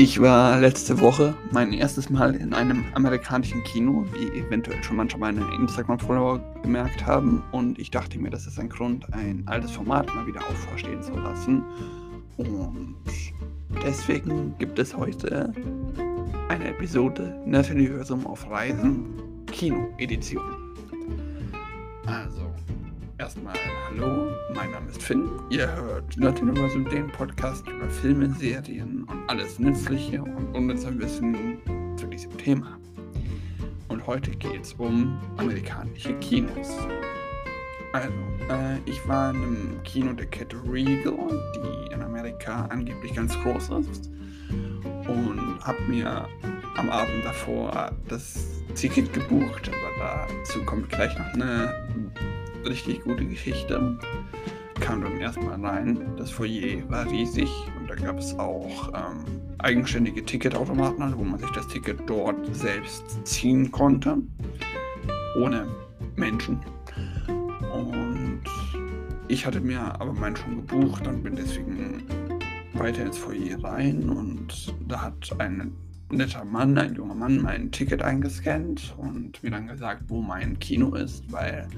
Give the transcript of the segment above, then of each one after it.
Ich war letzte Woche mein erstes Mal in einem amerikanischen Kino, wie eventuell schon manche meine Instagram-Follower gemerkt haben. Und ich dachte mir, das ist ein Grund, ein altes Format mal wieder auferstehen zu lassen. Und deswegen gibt es heute eine Episode Nerd-Universum auf Reisen, Kino-Edition. Also, Erstmal hallo, mein Name ist Finn. Ihr hört Nerd Universum, den Podcast über Filme, Serien und alles Nützliche und unnütze Wissen zu diesem Thema. Und heute geht es um amerikanische Kinos. Also, äh, ich war in einem Kino der Kette Regal, die in Amerika angeblich ganz groß ist. Und habe mir am Abend davor das Ticket gebucht, aber dazu kommt gleich noch eine richtig gute Geschichte. Kam dann erstmal rein. Das Foyer war riesig und da gab es auch ähm, eigenständige Ticketautomaten, also wo man sich das Ticket dort selbst ziehen konnte. Ohne Menschen. Und ich hatte mir aber meinen schon gebucht und bin deswegen weiter ins Foyer rein und da hat ein netter Mann, ein junger Mann, mein Ticket eingescannt und mir dann gesagt, wo mein Kino ist, weil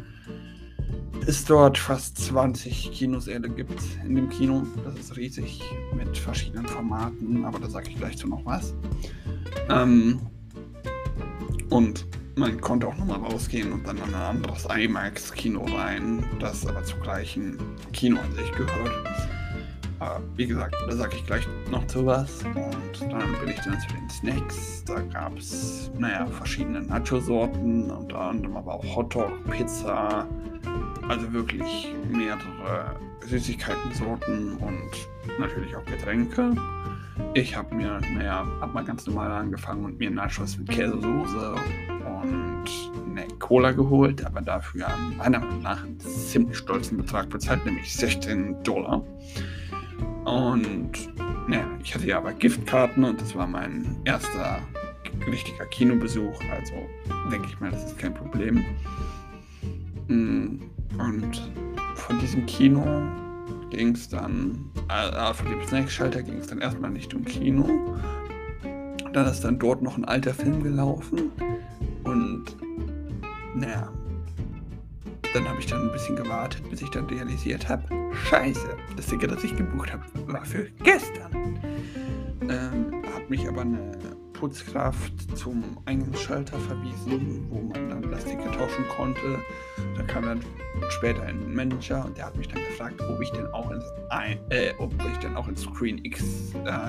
es dort fast 20 Kinosäle gibt in dem Kino. Das ist riesig mit verschiedenen Formaten, aber da sage ich gleich zu noch was. Ähm, und man konnte auch nochmal rausgehen und dann in ein anderes IMAX-Kino rein, das aber zum gleichen Kino an sich gehört. Aber wie gesagt, da sage ich gleich noch zu was. Und dann bin ich dann zu den Snacks. Da gab es, naja, verschiedene Nacho-Sorten, unter anderem aber auch Hotdog, Pizza, also wirklich mehrere Süßigkeiten-Sorten und natürlich auch Getränke. Ich habe mir, naja, hab mal ganz normal angefangen und mir Nachos mit Käsesoße und eine Cola geholt, aber dafür meiner Meinung nach einen ziemlich stolzen Betrag bezahlt, nämlich 16 Dollar. Und naja, ich hatte ja aber Giftkarten und das war mein erster richtiger Kinobesuch, also denke ich mal, das ist kein Problem. Und von diesem Kino ging es dann, äh, von dem Snackschalter ging es dann erstmal nicht um Kino. Dann ist dann dort noch ein alter Film gelaufen und naja, dann habe ich dann ein bisschen gewartet, bis ich dann realisiert habe, scheiße, das Ticket, das ich gebucht habe, war für gestern. Ähm, hat mich aber eine Putzkraft zum Eingangsschalter verwiesen, wo man dann das Ticket tauschen konnte. Da kam dann später ein Manager und der hat mich dann gefragt, ob ich denn auch ins, äh, ob ich denn auch ins Screen X äh,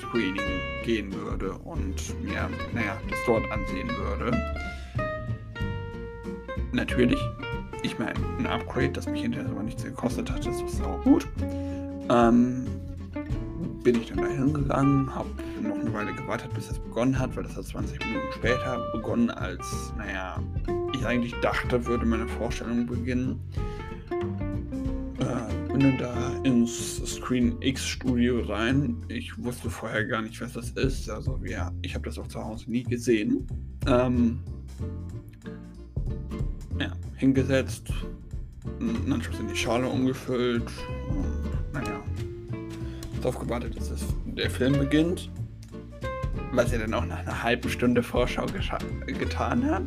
Screening gehen würde und mir, naja, das dort ansehen würde. Natürlich, ich meine, ein Upgrade, das mich hinterher aber nichts gekostet hat, das ist auch gut. Ähm, bin ich dann da hingegangen, habe noch eine Weile gewartet, bis es begonnen hat, weil das hat 20 Minuten später begonnen, als, naja, ich eigentlich dachte, würde meine Vorstellung beginnen. Äh, bin dann da ins Screen X Studio rein. Ich wusste vorher gar nicht, was das ist. Also, ja, ich habe das auch zu Hause nie gesehen. Ähm, ja, hingesetzt, Nachos in die Schale umgefüllt naja, darauf gewartet, dass das, der Film beginnt. Was er dann auch nach einer halben Stunde Vorschau getan hat.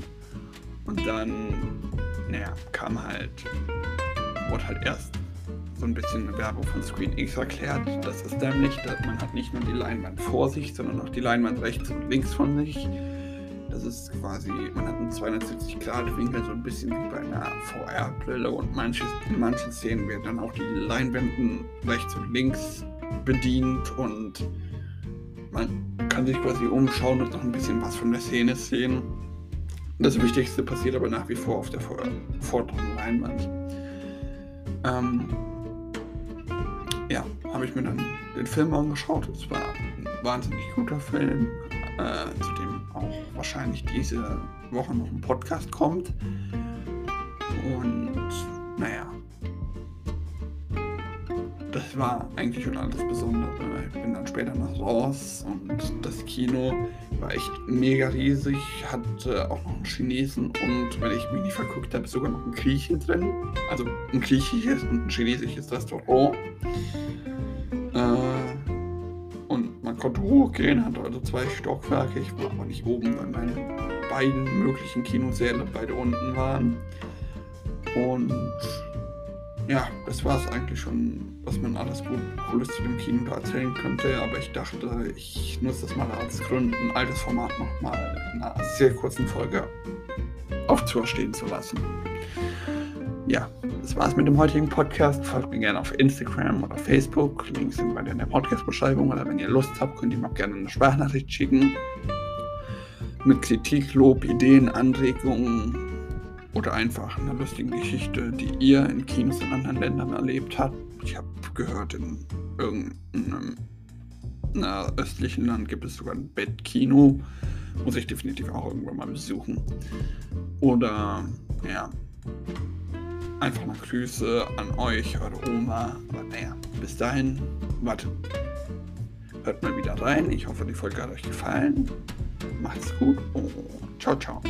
Und dann, naja, kam halt, wurde halt erst so ein bisschen Werbung von Screen X erklärt. Das ist nämlich, dass man hat nicht nur die Leinwand vor sich, sondern auch die Leinwand rechts und links von sich. Das ist quasi, man hat einen 270-Grad-Winkel, so ein bisschen wie bei einer VR-Brille und manche, in manchen Szenen werden dann auch die Leinwänden rechts und links bedient und man kann sich quasi umschauen und noch ein bisschen was von der Szene sehen. Das Wichtigste passiert aber nach wie vor auf der vorderen Leinwand. Ähm, ja, habe ich mir dann den Film angeschaut. Es war ein wahnsinnig guter Film, äh, zu dem auch wahrscheinlich diese Woche noch ein Podcast kommt. Und naja, das war eigentlich schon alles Besondere. Ich bin dann später noch raus und das Kino war echt mega riesig, hatte auch noch einen Chinesen und, wenn ich mich nicht verguckt habe, sogar noch einen Griechen drin. Also ein griechisches und ein chinesisches Restaurant. Äh, und man konnte hochgehen, hatte also zwei Stockwerke. Ich war aber nicht oben, weil meine beiden möglichen Kinosäle beide unten waren. Und ja, das war es eigentlich schon, was man alles gut, Cooles zu dem Kino da erzählen könnte. Aber ich dachte, ich nutze das mal als Grund, ein altes Format nochmal in einer sehr kurzen Folge aufzustehen zu lassen. Ja, das war's mit dem heutigen Podcast. Folgt mir gerne auf Instagram oder Facebook. Links sind bei in der Podcast-Beschreibung. Oder wenn ihr Lust habt, könnt ihr mir auch gerne eine Sprachnachricht schicken. Mit Kritik, Lob, Ideen, Anregungen oder einfach einer lustigen Geschichte, die ihr in Kinos in anderen Ländern erlebt habt. Ich habe gehört, in irgendeinem östlichen Land gibt es sogar ein Bettkino. Muss ich definitiv auch irgendwann mal besuchen. Oder ja, einfach mal Grüße an euch, eure Oma. Aber naja, bis dahin, warte. Hört mal wieder rein. Ich hoffe, die Folge hat euch gefallen. Macht's gut und ciao, ciao.